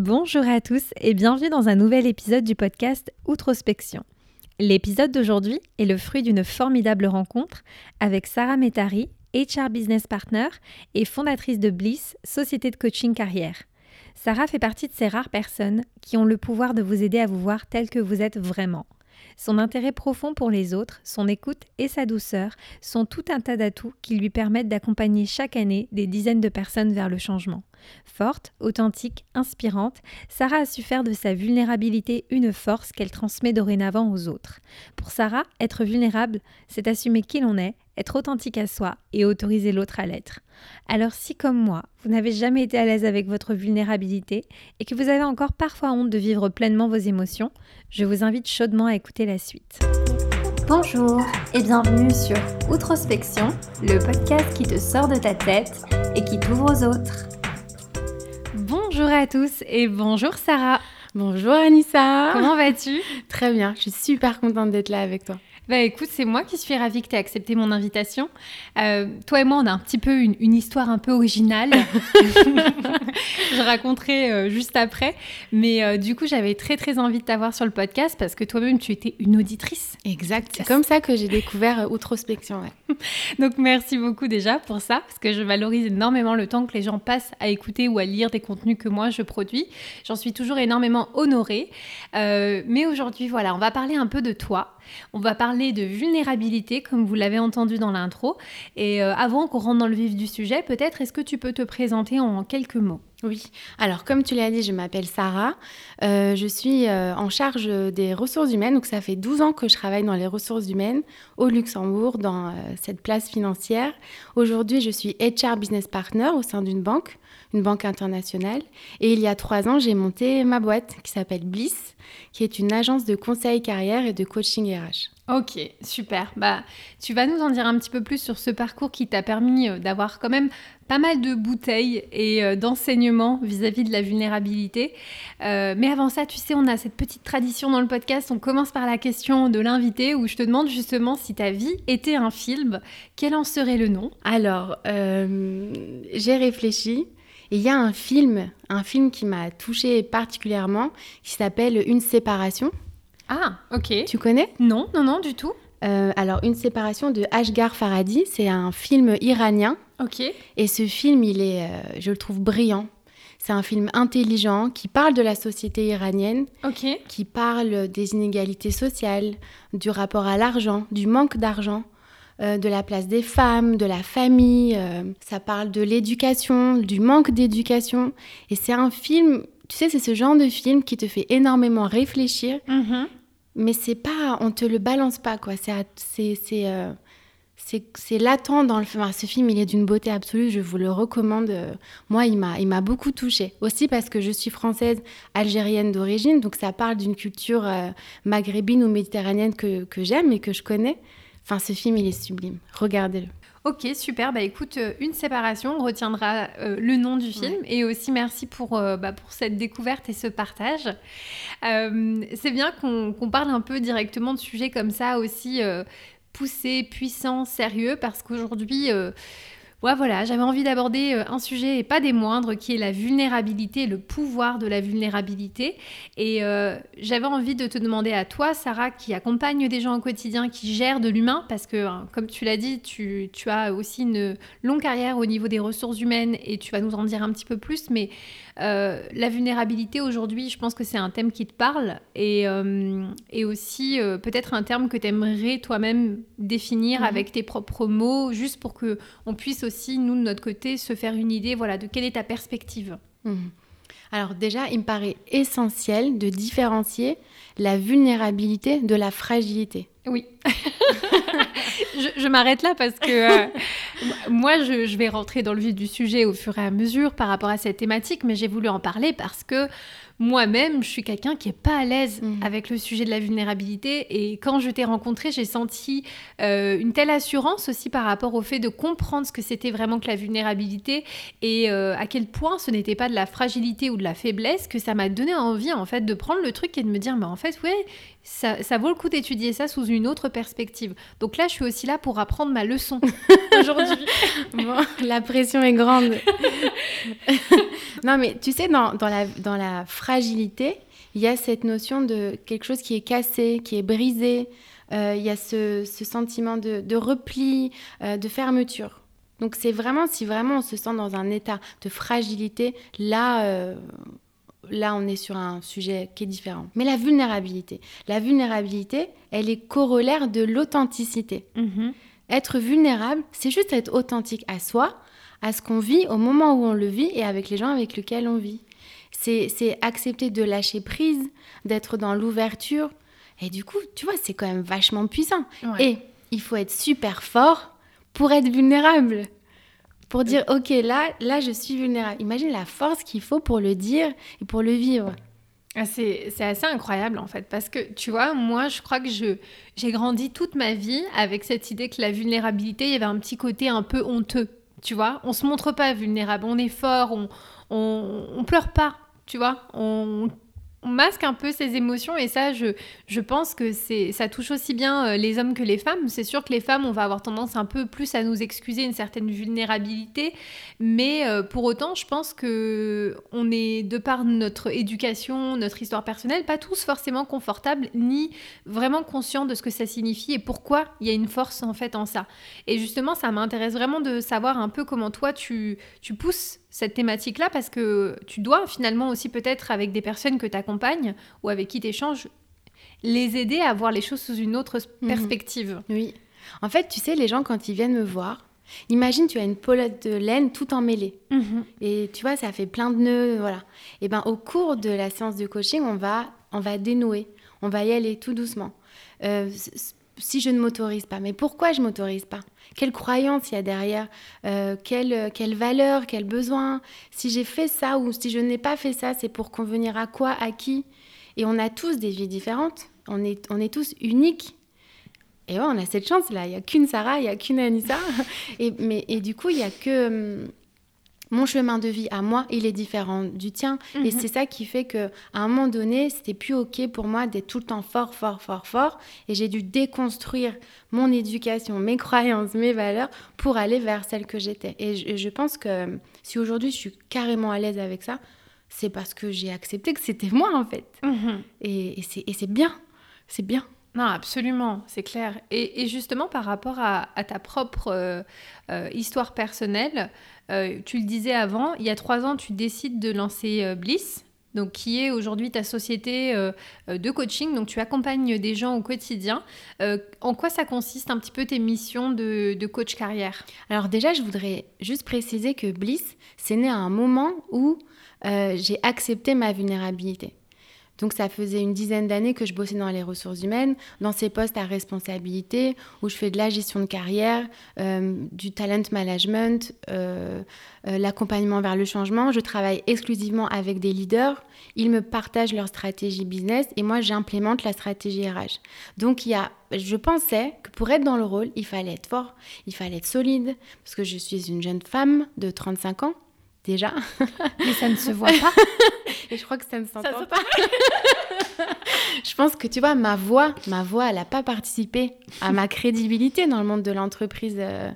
Bonjour à tous et bienvenue dans un nouvel épisode du podcast Outrospection. L'épisode d'aujourd'hui est le fruit d'une formidable rencontre avec Sarah Metari, HR Business Partner et fondatrice de Bliss, société de coaching carrière. Sarah fait partie de ces rares personnes qui ont le pouvoir de vous aider à vous voir tel que vous êtes vraiment. Son intérêt profond pour les autres, son écoute et sa douceur sont tout un tas d'atouts qui lui permettent d'accompagner chaque année des dizaines de personnes vers le changement. Forte, authentique, inspirante, Sarah a su faire de sa vulnérabilité une force qu'elle transmet dorénavant aux autres. Pour Sarah, être vulnérable, c'est assumer qui l'on est, être authentique à soi et autoriser l'autre à l'être. Alors si comme moi, vous n'avez jamais été à l'aise avec votre vulnérabilité et que vous avez encore parfois honte de vivre pleinement vos émotions, je vous invite chaudement à écouter la suite. Bonjour et bienvenue sur Outrospection, le podcast qui te sort de ta tête et qui t'ouvre aux autres. Bonjour à tous et bonjour Sarah. Bonjour Anissa. Comment vas-tu? Très bien, je suis super contente d'être là avec toi. Bah écoute, c'est moi qui suis ravie que tu aies accepté mon invitation. Euh, toi et moi, on a un petit peu une, histoire un peu originale. Je raconterai euh, juste après. Mais euh, du coup, j'avais très très envie de t'avoir sur le podcast parce que toi-même, tu étais une auditrice. Exact. C'est comme ça que j'ai découvert Outrospection. Donc merci beaucoup déjà pour ça parce que je valorise énormément le temps que les gens passent à écouter ou à lire des contenus que moi je produis. J'en suis toujours énormément honorée. mais aujourd'hui, voilà, on va parler un peu de toi. On va parler de vulnérabilité, comme vous l'avez entendu dans l'intro. Et euh, avant qu'on rentre dans le vif du sujet, peut-être est-ce que tu peux te présenter en quelques mots? Oui, alors comme tu l'as dit, je m'appelle Sarah, euh, je suis euh, en charge des ressources humaines, donc ça fait 12 ans que je travaille dans les ressources humaines au Luxembourg, dans cette place financière. Aujourd'hui, je suis HR Business Partner au sein d'une banque une banque internationale. Et il y a trois ans, j'ai monté ma boîte qui s'appelle Bliss, qui est une agence de conseil carrière et de coaching RH. Ok, super. Bah, tu vas nous en dire un petit peu plus sur ce parcours qui t'a permis euh, d'avoir quand même pas mal de bouteilles et euh, d'enseignements vis-à-vis de la vulnérabilité. Euh, mais avant ça, tu sais, on a cette petite tradition dans le podcast. On commence par la question de l'invité où je te demande justement si ta vie était un film, quel en serait le nom? Alors, j'ai réfléchi. Il y a un film, un film qui m'a touchée particulièrement, qui s'appelle Une séparation. Ah, ok. Tu connais? Non, non, non, du tout. Euh, alors, Une séparation de Ashgar Faradi, c'est un film iranien. Ok. Et ce film, il est, euh, je le trouve brillant. C'est un film intelligent qui parle de la société iranienne, Ok. qui parle des inégalités sociales, du rapport à l'argent, du manque d'argent, euh, de la place des femmes, de la famille. ça parle de l'éducation, du manque d'éducation. Et c'est un film, tu sais, c'est ce genre de film qui te fait énormément réfléchir. Mhm mais c'est pas, on te le balance pas quoi. C'est c'est euh, c'est latent dans le film. Ce film, il est d'une beauté absolue. Je vous le recommande. Moi, il m'a il m'a beaucoup touchée. Aussi parce que je suis française, algérienne d'origine, donc ça parle d'une culture euh, maghrébine ou méditerranéenne que, que j'aime et que je connais. Enfin, ce film, il est sublime. Regardez-le. Ok, super. Bah écoute, euh, une séparation, on retiendra euh, le nom du film. Et aussi merci pour, euh, bah, pour cette découverte et ce partage. c'est bien qu'on parle un peu directement de sujets comme ça aussi poussés, puissants, sérieux, parce qu'aujourd'hui Ouais, voilà, j'avais envie d'aborder euh, un sujet et pas des moindres qui est la vulnérabilité, le pouvoir de la vulnérabilité. Et euh, j'avais envie de te demander à toi, Sarah, qui accompagne des gens au quotidien, qui gère de l'humain, parce que, hein, comme tu l'as dit, tu, tu, as aussi une longue carrière au niveau des ressources humaines et tu vas nous en dire un petit peu plus. Mais euh, la vulnérabilité aujourd'hui, je pense que c'est un thème qui te parle et, euh, et aussi peut-être un terme que tu aimerais toi-même définir mhm. avec tes propres mots, juste pour que on puisse aussi, nous, de notre côté, se faire une idée voilà, de quelle est ta perspective. Mhm. Alors déjà, il me paraît essentiel de différencier la vulnérabilité de la fragilité. Oui. je, m'arrête là parce que euh, moi, je, vais rentrer dans le vif du sujet au fur et à mesure par rapport à cette thématique, mais j'ai voulu en parler parce que moi-même, je suis quelqu'un qui est pas à l'aise Mhm. avec le sujet de la vulnérabilité. Et quand je t'ai rencontré, j'ai senti euh, une telle assurance aussi par rapport au fait de comprendre ce que c'était vraiment que la vulnérabilité et euh, à quel point ce n'était pas de la fragilité ou de la faiblesse que ça m'a donné envie en fait de prendre le truc et de me dire mais en fait ouais ça, ça vaut le coup d'étudier ça sous une autre perspective. Donc là je suis aussi là pour apprendre ma leçon aujourd'hui. Bon, la pression est grande. non, mais tu sais, dans, dans la, dans la fragilité, il y a cette notion de quelque chose qui est cassé, qui est brisé. Euh, Il y a ce, ce sentiment de, de repli, euh, de fermeture. Donc c'est vraiment, si vraiment on se sent dans un état de fragilité, là, euh, là on est sur un sujet qui est différent. Mais la vulnérabilité, la vulnérabilité, elle est corollaire de l'authenticité. Mhm. Être vulnérable, c'est juste être authentique à soi, à ce qu'on vit au moment où on le vit et avec les gens avec lesquels on vit. C'est c'est accepter de lâcher prise, d'être dans l'ouverture. Et du coup, tu vois, c'est quand même vachement puissant. Ouais. Et il faut être super fort pour être vulnérable. Pour dire, ok, là, là, je suis vulnérable. Imagine la force qu'il faut pour le dire et pour le vivre. Ah, C'est assez incroyable en fait, parce que tu vois, moi je crois que je j'ai grandi toute ma vie avec cette idée que la vulnérabilité, il y avait un petit côté un peu honteux, tu vois. On se montre pas vulnérable, on est fort, on, on, on pleure pas, tu vois. On, masque un peu ses émotions et ça, je, je pense que c'est ça touche aussi bien euh, les hommes que les femmes. C'est sûr que les femmes, on va avoir tendance un peu plus à nous excuser une certaine vulnérabilité, mais euh, pour autant, je pense que on est, de par notre éducation, notre histoire personnelle, pas tous forcément confortables ni vraiment conscients de ce que ça signifie et pourquoi il y a une force en fait en ça. Et justement, ça m'intéresse vraiment de savoir un peu comment toi tu, tu pousses cette thématique-là parce que tu dois finalement aussi peut-être avec des personnes que tu accompagnes ou avec qui tu échanges, les aider à voir les choses sous une autre Mhm. perspective. Oui. En fait, tu sais, les gens, quand ils viennent me voir, imagine, tu as une pelote de laine tout emmêlée. Et tu vois, ça fait plein de nœuds, voilà. Et ben, au cours de la séance de coaching, on va, on va dénouer, on va y aller tout doucement. Euh, si je ne m'autorise pas, mais pourquoi je m'autorise pas? Quelle croyance il y a derrière? Euh, quelle, quelle valeur, quel besoin? Si j'ai fait ça ou si je n'ai pas fait ça, c'est pour convenir à quoi, à qui? Et on a tous des vies différentes. On est, on est tous uniques. Et ouais, on a cette chance-là. Il n'y a qu'une Sarah, il n'y a qu'une Anissa. Et, mais, et du coup, il n'y a que hum, mon chemin de vie à moi, il est différent du tien. Et Mhm. c'est ça qui fait que à un moment donné, c'était plus OK pour moi d'être tout le temps fort, fort, fort, fort. Et j'ai dû déconstruire mon éducation, mes croyances, mes valeurs pour aller vers celle que j'étais. Et je, je pense que hum, si aujourd'hui je suis carrément à l'aise avec ça, c'est parce que j'ai accepté que c'était moi en fait. Mhm. Et c'est bien. C'est bien. Non, absolument, c'est clair. Et, justement, par rapport à, ta propre euh, euh, histoire personnelle, euh, tu le disais avant, il y a trois ans, tu décides de lancer Bliss, donc qui est aujourd'hui ta société de coaching. Donc tu accompagnes des gens au quotidien. En quoi ça consiste un petit peu tes missions de, coach carrière? Alors déjà, je voudrais juste préciser que Bliss, c'est né à un moment où j'ai accepté ma vulnérabilité. Donc ça faisait une dizaine d'années que je bossais dans les ressources humaines, dans ces postes à responsabilité, où je fais de la gestion de carrière, euh, du talent management, euh, euh, l'accompagnement vers le changement. Je travaille exclusivement avec des leaders. Ils me partagent leur stratégie business et moi j'implémente la stratégie RH. Donc il y a, je pensais que pour être dans le rôle, il fallait être fort, il fallait être solide, parce que je suis une jeune femme de 35 ans déjà. Mais ça ne se voit pas. Et je crois que ça ne s'entend se- pas. je pense que tu vois, ma voix, ma voix, elle n'a pas participé à ma crédibilité dans le monde de l'entreprise euh,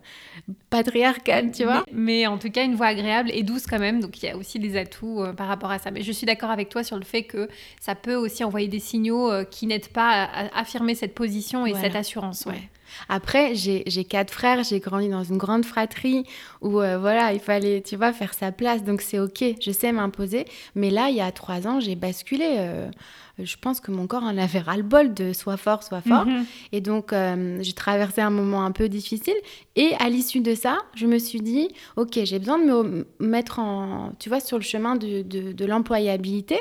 patriarcale, tu vois. Mais, mais en tout cas, une voix agréable et douce quand même. Donc il y a aussi des atouts euh, par rapport à ça. Mais je suis d'accord avec toi sur le fait que ça peut aussi envoyer des signaux euh, qui n'aident pas à, à affirmer cette position et Voilà. cette assurance. Ouais. Ouais. Après, j'ai quatre frères, j'ai grandi dans une grande fratrie où, euh, voilà, il fallait, tu vois, faire sa place. Donc, c'est OK, je sais m'imposer. Mais là, il y a trois ans, j'ai basculé. euh, je pense que mon corps en avait ras-le-bol de soit fort, soit fort. Mhm. Et donc, euh, j'ai traversé un moment un peu difficile. Et à l'issue de ça, je me suis dit, OK, j'ai besoin de me mettre en, tu vois, sur le chemin de, de, de l'employabilité.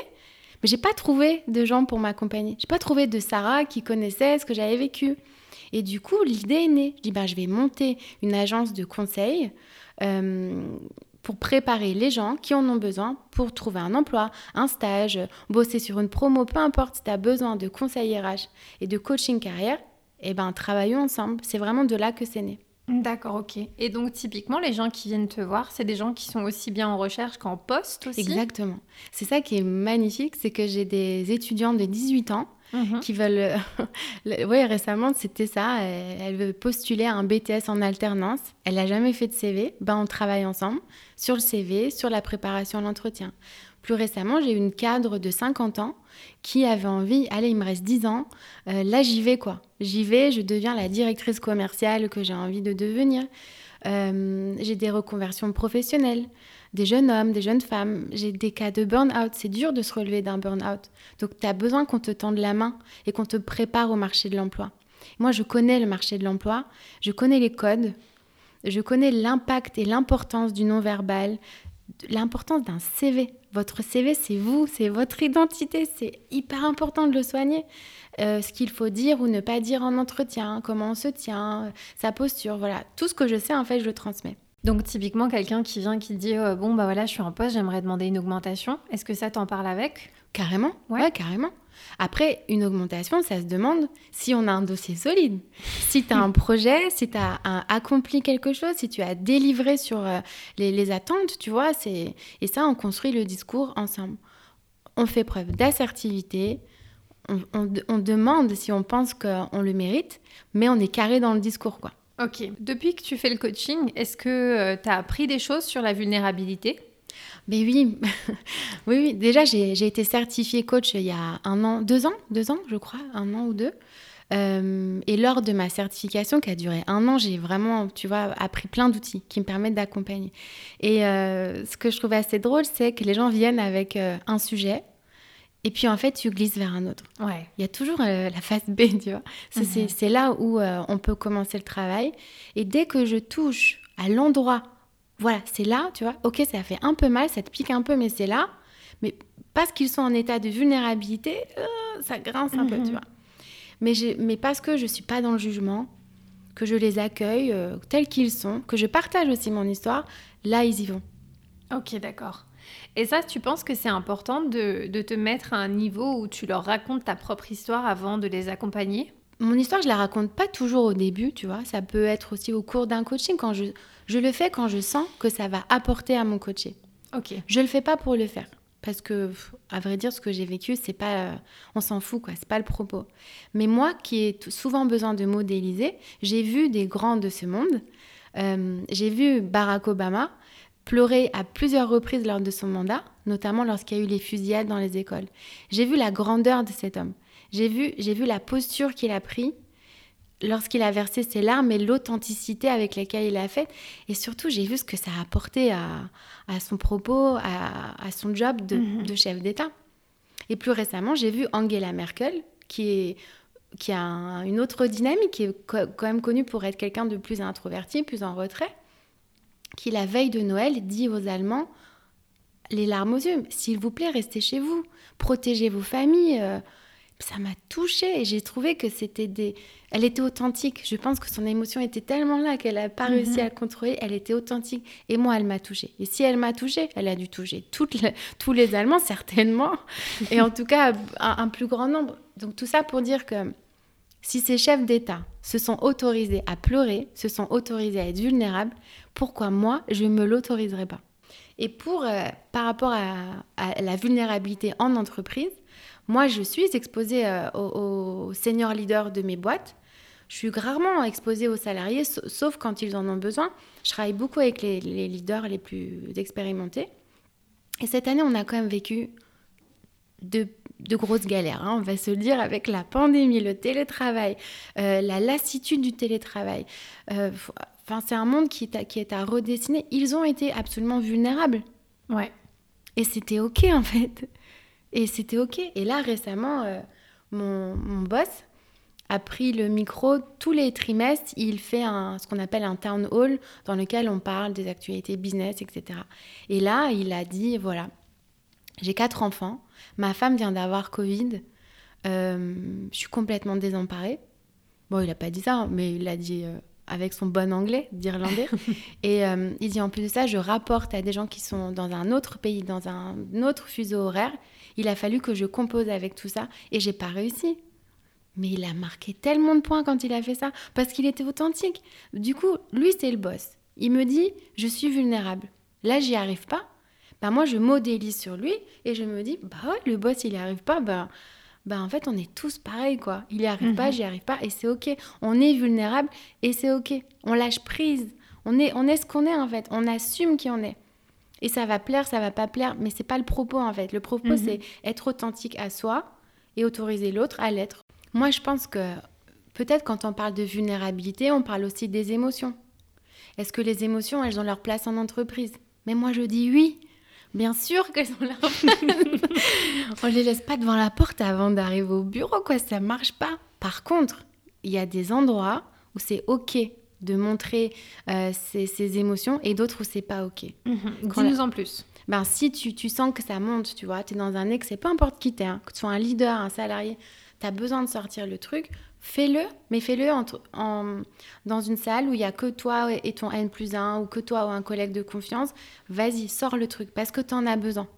Mais j'ai pas trouvé de gens pour m'accompagner. J'ai pas trouvé de Sarah qui connaissait ce que j'avais vécu. Et du coup, l'idée est née. Je dis, ben, je vais monter une agence de conseil euh, pour préparer les gens qui en ont besoin pour trouver un emploi, un stage, bosser sur une promo, peu importe si tu as besoin de conseils RH et de coaching carrière, eh ben travaillons ensemble. C'est vraiment de là que c'est né. D'accord, ok. Et donc typiquement, les gens qui viennent te voir, c'est des gens qui sont aussi bien en recherche qu'en poste aussi? Exactement. C'est ça qui est magnifique, c'est que j'ai des étudiants de 18 ans mhm. qui veulent... oui, récemment, c'était ça. Elle veut postuler à un BTS en alternance. Elle n'a jamais fait de CV. Ben, on travaille ensemble sur le CV, sur la préparation à l'entretien. Plus récemment, j'ai eu une cadre de 50 ans qui avait envie, allez, il me reste 10 ans, euh, là j'y vais quoi. J'y vais, je deviens la directrice commerciale que j'ai envie de devenir. Euh, j'ai des reconversions professionnelles, des jeunes hommes, des jeunes femmes, j'ai des cas de burn-out. C'est dur de se relever d'un burn-out. Donc tu as besoin qu'on te tende la main et qu'on te prépare au marché de l'emploi. Moi, je connais le marché de l'emploi, je connais les codes, je connais l'impact et l'importance du non-verbal, l'importance d'un CV. Votre CV, c'est vous, c'est votre identité, c'est hyper important de le soigner. Euh, ce qu'il faut dire ou ne pas dire en entretien, comment on se tient, euh, sa posture, voilà. Tout ce que je sais, en fait, je le transmets. Donc typiquement quelqu'un qui vient qui dit euh, bon bah voilà je suis en poste j'aimerais demander une augmentation est-ce que ça t'en parle avec? Carrément ouais carrément après, une augmentation, ça se demande si on a un dossier solide. Si tu as un projet, si tu as accompli quelque chose, si tu as délivré sur euh, les, attentes, tu vois. Et ça, on construit le discours ensemble. On fait preuve d'assertivité. On, demande si on pense qu'on le mérite, mais on est carré dans le discours, quoi. Ok. Depuis que tu fais le coaching, est-ce que euh, tu as appris des choses sur la vulnérabilité? Oui, oui, oui. Déjà, j'ai été certifiée coach il y a un an, deux ans, deux ans, je crois, un an ou deux. Euh, et lors de ma certification, qui a duré un an, j'ai vraiment, tu vois, appris plein d'outils qui me permettent d'accompagner. Et euh, ce que je trouve assez drôle, c'est que les gens viennent avec un sujet, et puis en fait, tu glisses vers un autre. Ouais. Il y a toujours la phase B, tu vois. C'est mhm. là où on peut commencer le travail. Et dès que je touche à l'endroit voilà, c'est là, tu vois. Ok, ça fait un peu mal, ça te pique un peu, mais c'est là. Mais parce qu'ils sont en état de vulnérabilité, euh, ça grince un peu, tu mhm. vois. Mais, mais parce que je suis pas dans le jugement, que je les accueille euh, tels qu'ils sont, que je partage aussi mon histoire, là, ils y vont. Ok, d'accord. Et ça, tu penses que c'est important de, de, te mettre à un niveau où tu leur racontes ta propre histoire avant de les accompagner? Mon histoire, je la raconte pas toujours au début, tu vois. Ça peut être aussi au cours d'un coaching quand je, je le fais quand je sens que ça va apporter à mon coaché. Ok. Je le fais pas pour le faire. Parce que, à vrai dire, ce que j'ai vécu, c'est pas, euh, on s'en fout quoi, c'est pas le propos. Mais moi, qui ai souvent besoin de modéliser, j'ai vu des grands de ce monde. Euh, j'ai vu Barack Obama pleurer à plusieurs reprises lors de son mandat, notamment lorsqu'il y a eu les fusillades dans les écoles. J'ai vu la grandeur de cet homme. J'ai vu, j'ai vu la posture qu'il a prise lorsqu'il a versé ses larmes et l'authenticité avec laquelle il a fait. Et surtout, j'ai vu ce que ça a apporté à, son propos, à, son job mhm. de, chef d'État. Et plus récemment, j'ai vu Angela Merkel, qui, est, qui a une autre dynamique, qui est quand même connue pour être quelqu'un de plus introverti, plus en retrait, qui, la veille de Noël, dit aux Allemands les larmes aux yeux, s'il vous plaît, restez chez vous, protégez vos familles. Euh, ça m'a touchée et j'ai trouvé que c'était des... Elle était authentique. Je pense que son émotion était tellement là qu'elle n'a pas réussi mhm. à le contrôler. Elle était authentique. Et moi, elle m'a touchée. Et si elle m'a touchée, elle a dû toucher toutes tous les Allemands, certainement. et en tout cas, un, plus grand nombre. Donc tout ça pour dire que si ces chefs d'État se sont autorisés à pleurer, se sont autorisés à être vulnérables, pourquoi moi, je ne me l'autoriserai pas? Et pour, euh, par rapport à la vulnérabilité en entreprise, moi, je suis exposée euh, aux, senior leaders de mes boîtes. Je suis rarement exposée aux salariés, sauf quand ils en ont besoin. Je travaille beaucoup avec les, leaders les plus expérimentés. Et cette année, on a quand même vécu de, grosses galères, hein, on va se le dire, avec la pandémie, le télétravail, euh, la lassitude du télétravail. Euh, enfin, c'est un monde qui est, qui est à redessiner. Ils ont été absolument vulnérables. Ouais. Et c'était OK, en fait. Et c'était OK. Et là, récemment, euh, mon, boss a pris le micro tous les trimestres. Il fait un, ce qu'on appelle un town hall dans lequel on parle des actualités business, etc. Et là, il a dit, voilà, j'ai quatre enfants, ma femme vient d'avoir Covid, euh, je suis complètement désemparée. Bon, il n'a pas dit ça, mais il a dit, euh, avec son bon anglais d'Irlandais. et euh, il dit en plus de ça, je rapporte à des gens qui sont dans un autre pays, dans un autre fuseau horaire. Il a fallu que je compose avec tout ça et j'ai pas réussi. Mais il a marqué tellement de points quand il a fait ça parce qu'il était authentique. Du coup, lui, c'est le boss. Il me dit, je suis vulnérable. Là, j'y arrive pas. Bah, moi, je modélise sur lui et je me dis, bah ouais, le boss, il n'y arrive pas. Bah, bah, en fait, on est tous pareils, quoi. Il n'y arrive pas, mhm. j'y arrive pas, et c'est OK. On est vulnérable, et c'est OK. On lâche prise. On est, on est ce qu'on est, en fait. On assume qui on est. Et ça va plaire, ça va pas plaire, mais c'est pas le propos, en fait. Le propos, mhm. c'est être authentique à soi et autoriser l'autre à l'être. Moi, je pense que peut-être quand on parle de vulnérabilité, on parle aussi des émotions. Est-ce que les émotions, elles ont leur place en entreprise? Mais moi, je dis oui. Bien sûr qu'elles ont leur on les laisse pas devant la porte avant d'arriver au bureau, quoi. Ça marche pas. Par contre, il y a des endroits où c'est OK de montrer euh, ses, émotions et d'autres où c'est pas OK. Mhm. Dis-nous en plus. Ben, si tu, tu, sens que ça monte, tu vois, tu es dans un ex, c'est peu importe qui t'es, hein, que tu sois un leader, un salarié, tu as besoin de sortir le truc, fais-le, mais fais-le en, dans une salle où il y a que toi et ton N plus 1 ou que toi ou un collègue de confiance. Vas-y, sors le truc parce que tu en as besoin.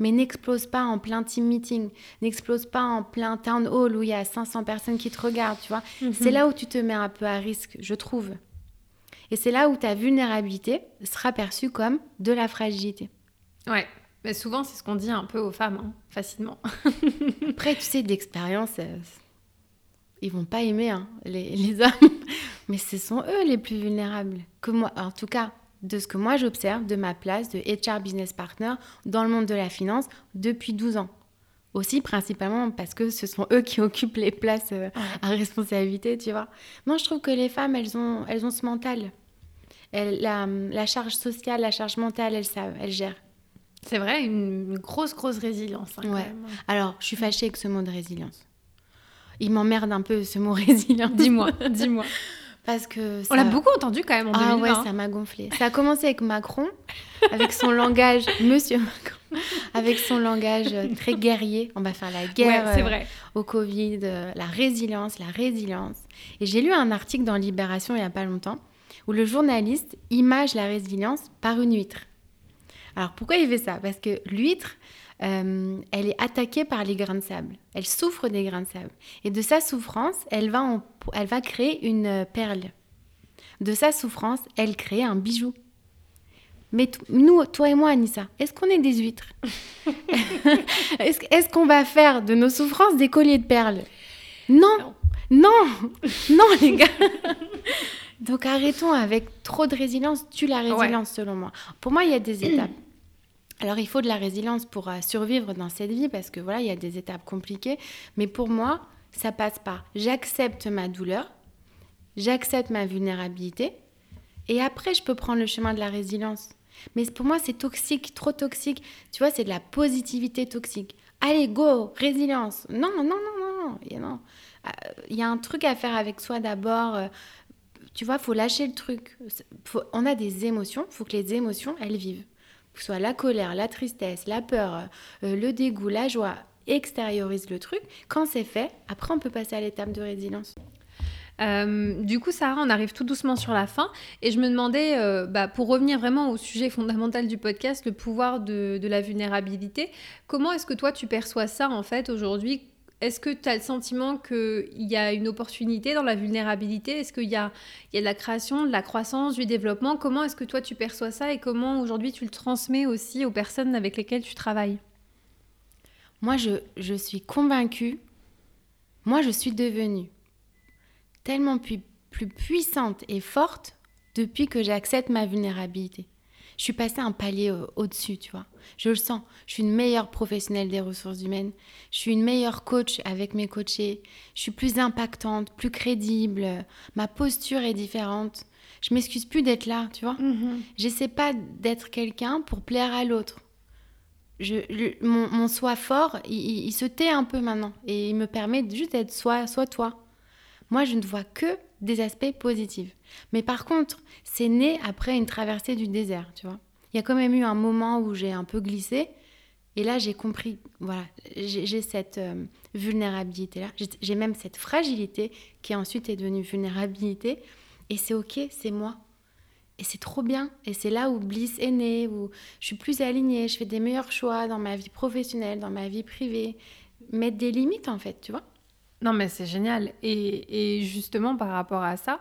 Mais n'explose pas en plein team meeting, n'explose pas en plein town hall où il y a 500 personnes qui te regardent, tu vois. Mhm. C'est là où tu te mets un peu à risque, je trouve. Et c'est là où ta vulnérabilité sera perçue comme de la fragilité. Ouais, mais souvent c'est ce qu'on dit un peu aux femmes, hein, facilement. Après, tu sais, d'expérience, euh, ils vont pas aimer hein, les, les, hommes, mais ce sont eux les plus vulnérables. Que moi, en tout cas, de ce que moi j'observe de ma place de HR business partner dans le monde de la finance depuis 12 ans. Aussi principalement parce que ce sont eux qui occupent les places euh, à responsabilité, tu vois. Moi, je trouve que les femmes, elles ont, elles ont ce mental. Elles, la, la, charge sociale, la charge mentale, elles savent, elles gèrent. C'est vrai, une, grosse, grosse résilience. Hein, ouais. Alors, je suis fâchée avec ce mot de résilience. Il m'emmerde un peu ce mot résilience. Dis-moi, dis-moi. Parce que On l'a beaucoup entendu quand même en Ah ouais, ça m'a gonflé. Ça a commencé avec Macron, avec son langage, Monsieur Macron, avec son langage très guerrier. On va faire la guerre ouais, vrai. au Covid, euh, la résilience, la résilience. Et j'ai lu un article dans Libération il n'y a pas longtemps où le journaliste image la résilience par une huître. Alors pourquoi il fait ça? Parce que l'huître, euh, elle est attaquée par les grains de sable. Elle souffre des grains de sable. Et de sa souffrance, elle va, elle va créer une perle. De sa souffrance, elle crée un bijou. Mais nous, toi et moi, Anissa, est-ce qu'on est des huîtres? Est-ce qu'on va faire de nos souffrances des colliers de perles? Non. non, non, les gars. Donc arrêtons avec trop de résilience. Tu la résilience selon moi. Pour moi, il y a des étapes. Alors il faut de la résilience pour euh, survivre dans cette vie parce que voilà, il y a des étapes compliquées. Mais pour moi, ça passe par j'accepte ma douleur, j'accepte ma vulnérabilité et après je peux prendre le chemin de la résilience. Mais pour moi, c'est toxique, trop toxique. Tu vois, c'est de la positivité toxique. Allez, go, résilience. Non, non, non, non, non. Il euh, y a un truc à faire avec soi d'abord. Euh, tu vois, faut lâcher le truc. on a des émotions, faut que les émotions, elles vivent que ce soit la colère, la tristesse, la peur, euh, le dégoût, la joie, extériorise le truc. Quand c'est fait, après on peut passer à l'étape de résilience. Euh, du coup, Sarah, on arrive tout doucement sur la fin. Et je me demandais, euh, bah, pour revenir vraiment au sujet fondamental du podcast, le pouvoir de, de la vulnérabilité, comment est-ce que toi, tu perçois ça, en fait, aujourd'hui? Est-ce que tu as le sentiment qu'il y a une opportunité dans la vulnérabilité? Est-ce qu'il y a, de la création, de la croissance, du développement? Comment est-ce que toi tu perçois ça et comment aujourd'hui tu le transmets aussi aux personnes avec lesquelles tu travailles? Moi, je, suis convaincue, moi je suis devenue tellement plus puissante et forte depuis que j'accepte ma vulnérabilité je suis passée un palier au-dessus, tu vois. Je le sens. Je suis une meilleure professionnelle des ressources humaines. Je suis une meilleure coach avec mes coachés. Je suis plus impactante, plus crédible. Ma posture est différente. Je m'excuse plus d'être là, tu vois. Mm-hmm. J'essaie pas d'être quelqu'un pour plaire à l'autre. Je, mon, soi fort, il, se tait un peu maintenant et il me permet juste d'être soi, soit toi. Moi, je ne vois que des aspects positifs. Mais par contre, c'est né après une traversée du désert, tu vois. Il y a quand même eu un moment où j'ai un peu glissé. Et là, j'ai compris, voilà, j'ai cette euh, vulnérabilité-là. J'ai même cette fragilité qui ensuite est devenue vulnérabilité. Et c'est ok, c'est moi. Et c'est trop bien. Et c'est là où Bliss est né, où je suis plus alignée, je fais des meilleurs choix dans ma vie professionnelle, dans ma vie privée. Mettre des limites, en fait, tu vois. Non, mais c'est génial. Et, et, justement, par rapport à ça,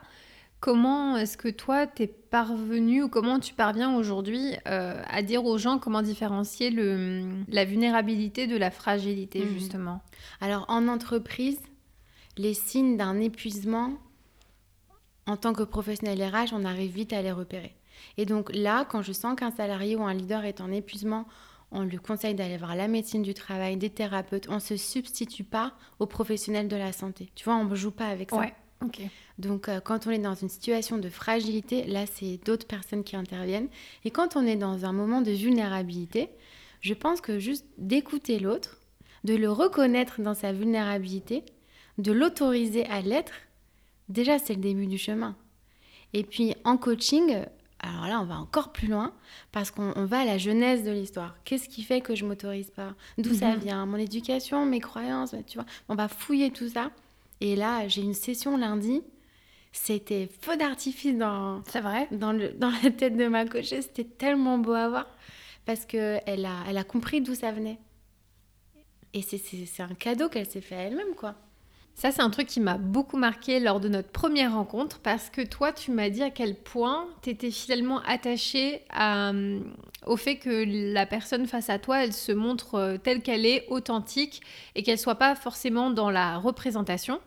comment est-ce que toi, t'es parvenu ou comment tu parviens aujourd'hui euh, à dire aux gens comment différencier le, la vulnérabilité de la fragilité, mhm. justement? Alors, en entreprise, les signes d'un épuisement, en tant que professionnel RH, on arrive vite à les repérer. Et donc là, quand je sens qu'un salarié ou un leader est en épuisement, on lui conseille d'aller voir la médecine du travail, des thérapeutes. On ne se substitue pas aux professionnels de la santé. Tu vois, on ne joue pas avec ça. Ouais, Donc euh, quand on est dans une situation de fragilité, là, c'est d'autres personnes qui interviennent. Et quand on est dans un moment de vulnérabilité, je pense que juste d'écouter l'autre, de le reconnaître dans sa vulnérabilité, de l'autoriser à l'être, déjà c'est le début du chemin. Et puis en coaching, alors là on va encore plus loin parce qu'on va à la genèse de l'histoire. Qu'est-ce qui fait que je m'autorise pas? D'où ça mhm. vient? Mon éducation, mes croyances, tu vois On va fouiller tout ça. Et là j'ai une session lundi. C'était feu d'artifice dans, c'est vrai, dans, le, dans la tête de ma coach. C'était tellement beau à voir parce qu'elle a, elle a compris d'où ça venait. Et c'est un cadeau qu'elle s'est fait à elle-même, quoi. Ça, c'est un truc qui m'a beaucoup marqué lors de notre première rencontre parce que toi, tu m'as dit à quel point tu étais finalement attachée euh, au fait que la personne face à toi, elle se montre euh, telle qu'elle est, authentique et qu'elle soit pas forcément dans la représentation.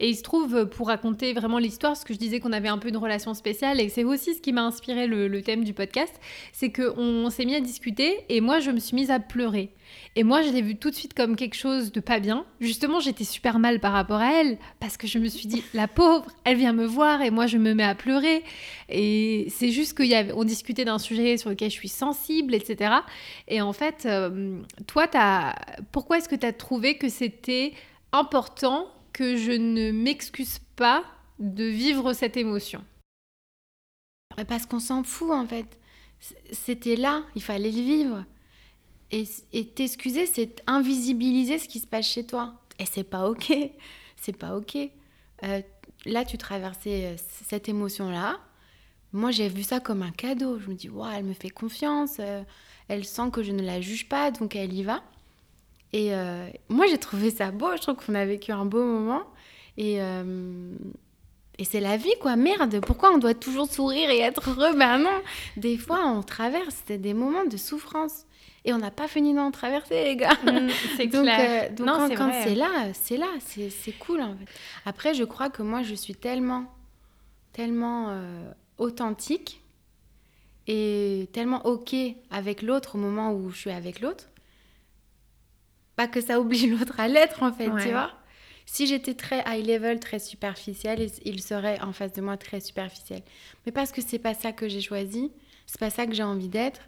Et il se trouve, pour raconter vraiment l'histoire, parce que je disais qu'on avait un peu une relation spéciale, et c'est aussi ce qui m'a inspiré le, thème du podcast, c'est qu'on s'est mis à discuter, et moi, je me suis mise à pleurer. Et moi, je l'ai vu tout de suite comme quelque chose de pas bien. Justement, j'étais super mal par rapport à elle, parce que je me suis dit, la pauvre, elle vient me voir, et moi, je me mets à pleurer. Et c'est juste qu'on discutait d'un sujet sur lequel je suis sensible, etc. Et en fait, euh, toi, as... pourquoi est-ce que tu as trouvé que c'était important que je ne m'excuse pas de vivre cette émotion Parce qu'on s'en fout en fait. C'était là, il fallait le vivre. Et t'excuser, c'est invisibiliser ce qui se passe chez toi. Et c'est pas ok. C'est pas ok. Euh, là, tu traversais euh, cette émotion-là. Moi, j'ai vu ça comme un cadeau. Je me dis, wow, elle me fait confiance. Euh, elle sent que je ne la juge pas, donc elle y va. Et euh, moi, j'ai trouvé ça beau. Je trouve qu'on a vécu un beau moment. Et, euh, et c'est la vie, quoi. Merde, pourquoi on doit toujours sourire et être heureux? Ben non, des fois, on traverse des moments de souffrance. Et on n'a pas fini d'en traverser, les gars. Mm, c'est clair. Euh, donc non, quand c'est là, c'est là, c'est cool, en fait. Après, je crois que moi, je suis tellement, tellement authentique et tellement OK avec l'autre au moment où je suis avec l'autre pas que ça oblige l'autre à l'être en fait, tu vois. Si j'étais très high level, très superficielle, il serait en face de moi très superficiel. Mais parce que c'est pas ça que j'ai choisi, c'est pas ça que j'ai envie d'être,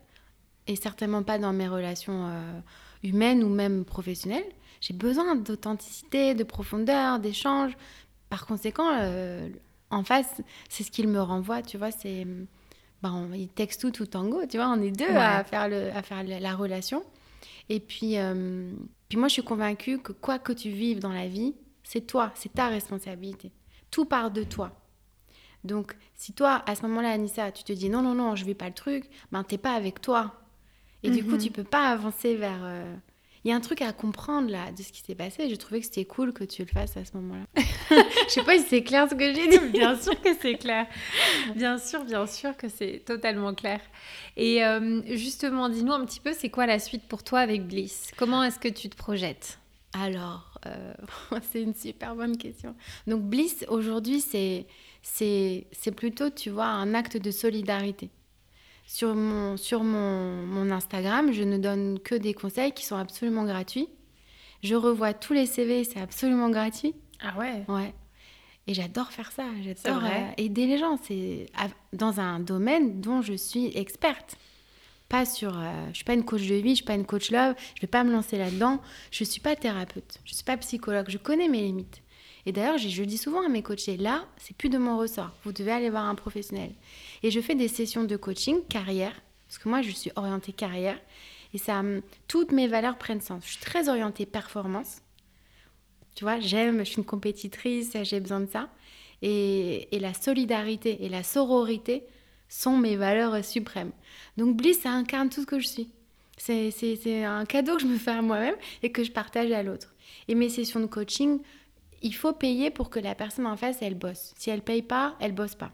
et certainement pas dans mes relations euh, humaines ou même professionnelles. J'ai besoin d'authenticité, de profondeur, d'échange. Par conséquent, euh, en face, c'est ce qu'il me renvoie, tu vois. C'est, ben, il texte tout tout tango, tu vois. On est deux à faire le, à faire la relation. Et puis, euh, puis moi, je suis convaincue que quoi que tu vives dans la vie, c'est toi, c'est ta responsabilité. Tout part de toi. Donc, si toi, à ce moment-là, Anissa, tu te dis non, non, non, je ne vis pas le truc, ben, tu n'es pas avec toi. Et du coup, mhm. tu peux pas avancer vers. Euh, il y a un truc à comprendre là de ce qui s'est passé. J'ai trouvé que c'était cool que tu le fasses à ce moment-là. Je sais pas si c'est clair ce que j'ai dit. bien sûr que c'est clair. Bien sûr, bien sûr que c'est totalement clair. Et euh, justement, dis-nous un petit peu, c'est quoi la suite pour toi avec Bliss? Comment est-ce que tu te projettes? Alors, euh, c'est une super bonne question. Donc Bliss, aujourd'hui, c'est, c'est, c'est plutôt, tu vois, un acte de solidarité. Sur mon, sur mon, mon, Instagram, je ne donne que des conseils qui sont absolument gratuits. Je revois tous les CV, c'est absolument gratuit. Ah ouais Ouais. Et j'adore faire ça. J'adore euh, aider les gens. C'est dans un domaine dont je suis experte. Pas sur. Euh, je suis pas une coach de vie, je suis pas une coach love. Je vais pas me lancer là-dedans. Je suis pas thérapeute. Je suis pas psychologue. Je connais mes limites. Et d'ailleurs, je dis souvent à mes coachés, là, c'est plus de mon ressort. Vous devez aller voir un professionnel. Et je fais des sessions de coaching carrière, parce que moi, je suis orientée carrière. Et ça, hum, toutes mes valeurs prennent sens. Je suis très orientée performance. Tu vois, j'aime, je suis une compétitrice, j'ai besoin de ça. Et, la solidarité et la sororité sont mes valeurs suprêmes. Donc Bliss, ça incarne tout ce que je suis. C'est un cadeau que je me fais à moi-même et que je partage à l'autre. Et mes sessions de coaching, il faut payer pour que la personne en face, elle bosse. Si elle paye pas, elle bosse pas.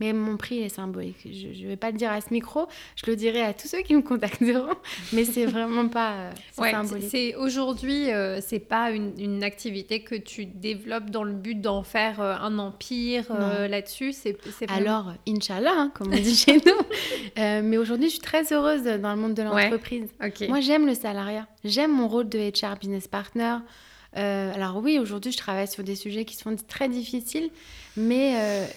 Mais mon prix est symbolique. Je ne vais pas le dire à ce micro, je le dirai à tous ceux qui me contacteront, mais c'est vraiment pas euh, symbolique. C'est aujourd'hui, euh, c'est pas une, activité que tu développes dans le but d'en faire euh, un empire là-dessus. C'est alors, Inch'Allah, hein, comme on dit chez nous. mais aujourd'hui, je suis très heureuse dans le monde de l'entreprise. Moi, j'aime le salariat. J'aime mon rôle de HR business partner. Alors oui, aujourd'hui, je travaille sur des sujets qui sont très difficiles, mais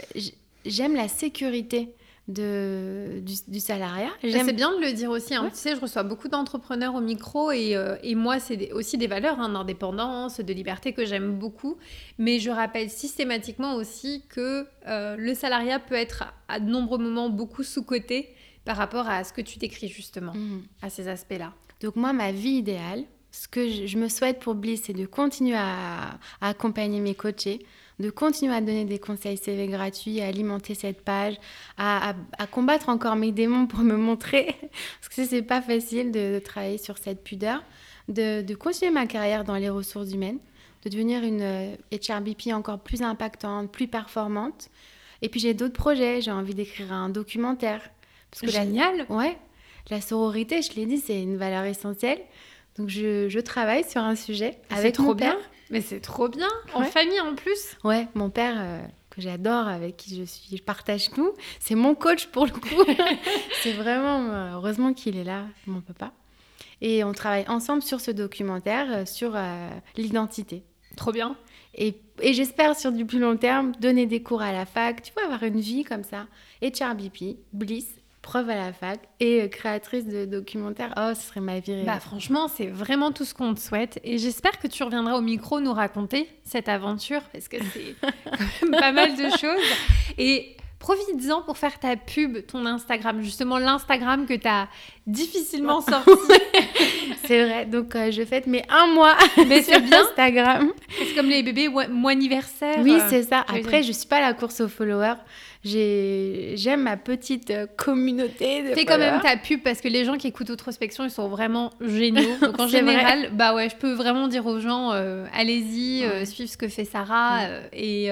j'aime la sécurité de, du, salariat. C'est bien de le dire aussi. Hein. Tu sais, je reçois beaucoup d'entrepreneurs au micro et, euh, et moi, c'est aussi des valeurs hein, d'indépendance, de liberté que j'aime beaucoup. Mais je rappelle systématiquement aussi que euh, le salariat peut être à, de nombreux moments beaucoup sous-coté par rapport à ce que tu décris justement, mmh. à ces aspects-là. Donc moi, ma vie idéale, ce que je, me souhaite pour Bliss, c'est de continuer à, à accompagner mes coachés de continuer à donner des conseils CV gratuits, à alimenter cette page, à, combattre encore mes démons pour me montrer, parce que c'est pas facile de, travailler sur cette pudeur, de, continuer ma carrière dans les ressources humaines, de devenir une HRBP euh, encore plus impactante, plus performante. Et puis j'ai d'autres projets, j'ai envie d'écrire un documentaire. Parce que Génial la, Ouais, la sororité, je l'ai dit, c'est une valeur essentielle. Donc je, travaille sur un sujet avec trop mon père. Bien. Mais c'est trop bien, en famille en plus. Ouais, mon père euh, que j'adore, avec qui je suis, je partage tout, c'est mon coach pour le coup. c'est vraiment euh, heureusement qu'il est là, mon papa. Et on travaille ensemble sur ce documentaire euh, sur l'identité. Trop bien. Et, et j'espère sur du plus long terme donner des cours à la fac, tu vois, avoir une vie comme ça. Et BP, Bliss, prof à la fac et euh, créatrice de documentaires. Oh, ce serait ma vie Bah, franchement, c'est vraiment tout ce qu'on te souhaite. Et j'espère que tu reviendras au micro nous raconter cette aventure parce que c'est quand même pas mal de choses. Et profites-en pour faire ta pub, ton Instagram, justement l'Instagram que tu as difficilement sorti. c'est vrai, donc euh, je fête mes un mois Mais sur bien. Instagram. C'est comme les bébés mois anniversaire. Oui, c'est ça. Après, je suis pas la course aux followers j'aime ma petite euh, communauté. Fais quand même ta pub parce que les gens qui écoutent Outrospection, ils sont vraiment géniaux. Donc en général, bah ouais, je peux vraiment dire aux gens, euh, allez-y, euh, suivez ce que fait Sarah. et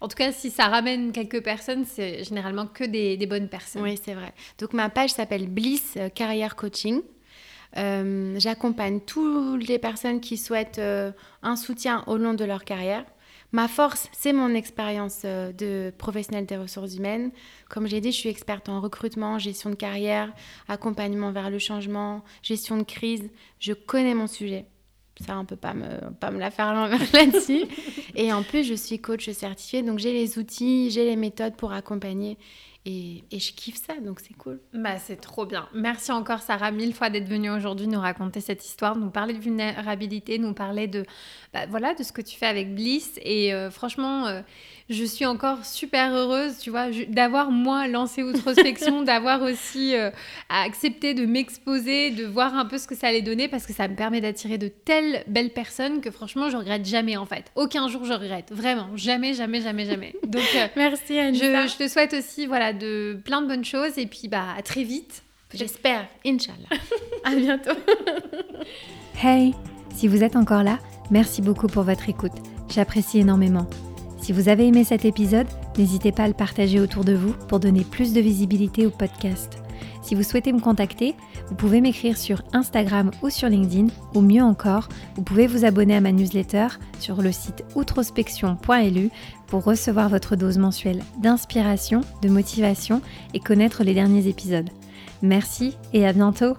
en tout cas, si ça ramène quelques personnes, c'est généralement que des, des, bonnes personnes. Oui, c'est vrai. Donc ma page s'appelle Bliss Carrière Coaching. J'accompagne toutes les personnes qui souhaitent un soutien au long de leur carrière. Ma force, c'est mon expérience euh, de professionnelle des ressources humaines. Comme j'ai dit, je suis experte en recrutement, gestion de carrière, accompagnement vers le changement, gestion de crise. Je connais mon sujet. Ça, on peut pas me, pas me la faire l'envers là-dessus. Et en plus, je suis coach certifié, donc j'ai les outils, j'ai les méthodes pour accompagner et, je kiffe ça, donc c'est cool. Bah, c'est trop bien. Merci encore, Sarah, mille fois d'être venue aujourd'hui nous raconter cette histoire, nous parler de vulnérabilité, nous parler de, bah, voilà, de ce que tu fais avec Bliss. Et euh, franchement, euh, je suis encore super heureuse, tu vois, d'avoir moi lancé Outrospection, d'avoir aussi euh, accepté de m'exposer, de voir un peu ce que ça allait donner, parce que ça me permet d'attirer de telles belles personnes que franchement, je regrette jamais en fait. Aucun jour je regrette, vraiment, jamais, jamais, jamais, jamais. Donc, merci Anita. Je, je te souhaite aussi, voilà, de plein de bonnes choses et puis bah à très vite. J'espère, Inch'Allah. à bientôt. hey, si vous êtes encore là, merci beaucoup pour votre écoute. J'apprécie énormément. Si vous avez aimé cet épisode, n'hésitez pas à le partager autour de vous pour donner plus de visibilité au podcast. Si vous souhaitez me contacter, vous pouvez m'écrire sur Instagram ou sur LinkedIn, ou mieux encore, vous pouvez vous abonner à ma newsletter sur le site outrospection.lu pour recevoir votre dose mensuelle d'inspiration, de motivation et connaître les derniers épisodes. Merci et à bientôt